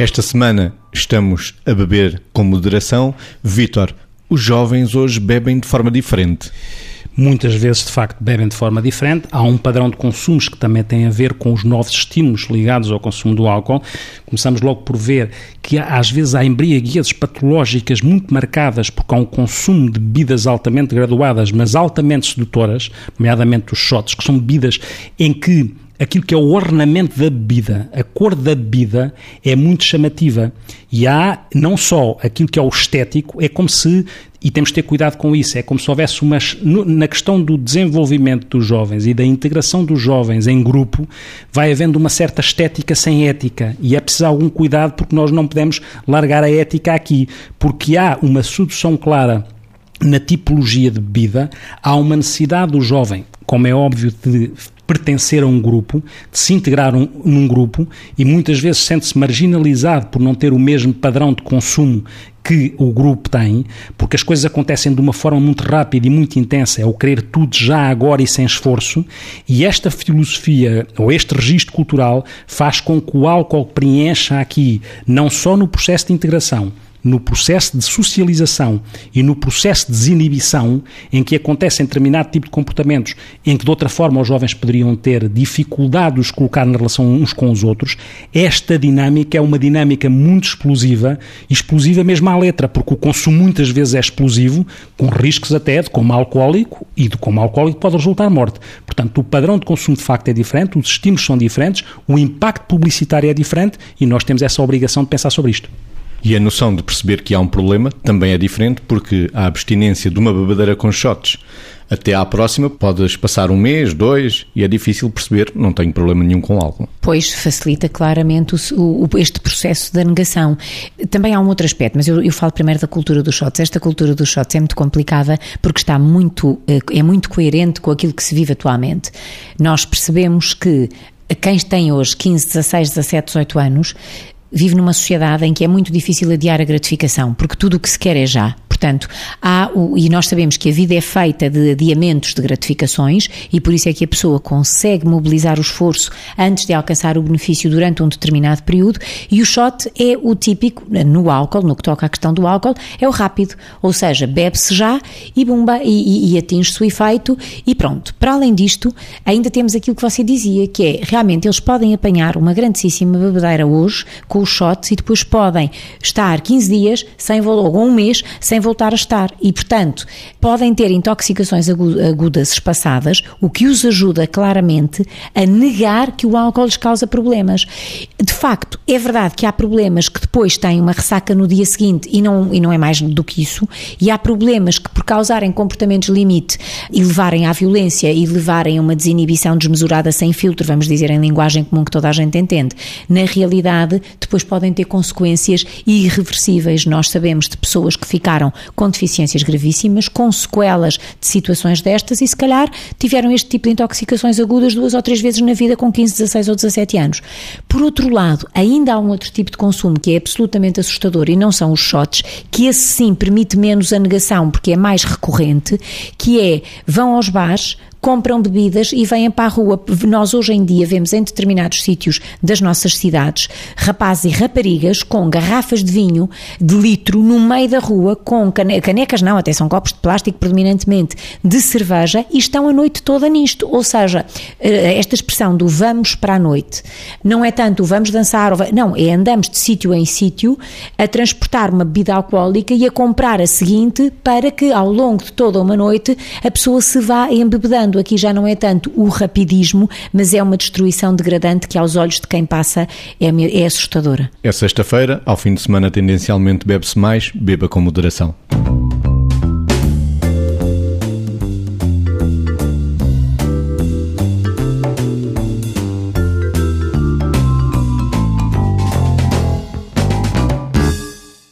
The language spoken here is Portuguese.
Esta semana estamos a beber com moderação. Vítor, os jovens hoje bebem de forma diferente. Muitas vezes, de facto, bebem de forma diferente. Há um padrão de consumos que também tem a ver com os novos estímulos ligados ao consumo do álcool. Começamos logo por ver que às vezes há embriaguezes patológicas muito marcadas porque há um consumo de bebidas altamente graduadas, mas altamente sedutoras, nomeadamente os shots, que são bebidas em que aquilo que é o ornamento da bebida, a cor da bebida é muito chamativa. E há não só aquilo que é o estético, é como se, e temos de ter cuidado com isso, é como se houvesse uma. Na questão do desenvolvimento dos jovens e da integração dos jovens em grupo, vai havendo uma certa estética sem ética. E é preciso algum cuidado porque nós não podemos largar a ética aqui, porque há uma sedução clara na tipologia de bebida, há uma necessidade do jovem, como é óbvio, de pertencer a um grupo, de se integrar um, num grupo e muitas vezes sente-se marginalizado por não ter o mesmo padrão de consumo que o grupo tem, porque as coisas acontecem de uma forma muito rápida e muito intensa, é o querer tudo já agora e sem esforço, e esta filosofia ou este registro cultural faz com que o álcool preencha aqui, não só no processo de integração, no processo de socialização e no processo de desinibição, em que acontecem determinado tipo de comportamentos em que de outra forma os jovens poderiam ter dificuldade de os colocar na relação uns com os outros, esta dinâmica é uma dinâmica muito explosiva, explosiva mesmo à letra, porque o consumo muitas vezes é explosivo, com riscos até de como alcoólico e de como alcoólico pode resultar morte. Portanto, o padrão de consumo de facto é diferente, os estímulos são diferentes, o impacto publicitário é diferente e nós temos essa obrigação de pensar sobre isto. E a noção de perceber que há um problema também é diferente porque a abstinência de uma bebedeira com shots até à próxima podes passar um mês, dois e é difícil perceber, não tenho problema nenhum com álcool. Pois facilita claramente o, o, este processo da negação. Também há um outro aspecto, mas eu, eu, falo primeiro da cultura dos shots. Esta cultura dos shots é muito complicada porque está muito, eh, é muito coerente com aquilo que se vive atualmente. Nós percebemos que quem tem hoje 15, 16, 17, 18 anos vive numa sociedade em que é muito difícil adiar a gratificação, porque tudo o que se quer é já. Portanto, há o, e nós sabemos que a vida é feita de adiamentos de gratificações e por isso é que a pessoa consegue mobilizar o esforço antes de alcançar o benefício durante um determinado período e o shot é o típico, no álcool, no que toca à questão do álcool, é o rápido, ou seja, bebe-se já e bumba, e, e, e atinge-se o efeito e pronto. Para além disto, ainda temos aquilo que você dizia, que é, realmente, eles podem apanhar uma grandíssima bebedeira hoje com os shots e depois podem estar 15 dias, sem, ou um mês, sem voltar voltar a estar. E, portanto, podem ter intoxicações agudas espaçadas, o que os ajuda claramente a negar que o álcool lhes causa problemas. De facto, é verdade que há problemas que depois têm uma ressaca no dia seguinte e não, e não é mais do que isso, e há problemas que, por causarem comportamentos limite e levarem à violência e levarem a uma desinibição desmesurada sem filtro, vamos dizer em linguagem comum que toda a gente entende, na realidade, depois podem ter consequências irreversíveis. Nós sabemos de pessoas que ficaram com deficiências gravíssimas, com sequelas de situações destas e se calhar tiveram este tipo de intoxicações agudas duas ou três vezes na vida com 15, 16 ou 17 anos. Por outro lado, ainda há um outro tipo de consumo que é absolutamente assustador e não são os shots, que esse sim permite menos a negação porque é mais recorrente, que é vão aos bares, compram bebidas e vêm para a rua. Nós hoje em dia vemos em determinados sítios das nossas cidades rapazes e raparigas com garrafas de vinho de litro no meio da rua com canecas, não, até são copos de plástico predominantemente, de cerveja e estão a noite toda nisto. Ou seja, eh, esta expressão do vamos para a noite não é tanto vamos dançar, não, é andamos de sítio em sítio a transportar uma bebida alcoólica e a comprar a seguinte para que ao longo de toda uma noite a pessoa se vá embebedando aqui já não é tanto o rapidismo, mas é uma destruição degradante que aos olhos de quem passa é, é assustadora. É sexta-feira, ao fim de semana tendencialmente bebe-se mais, beba com moderação.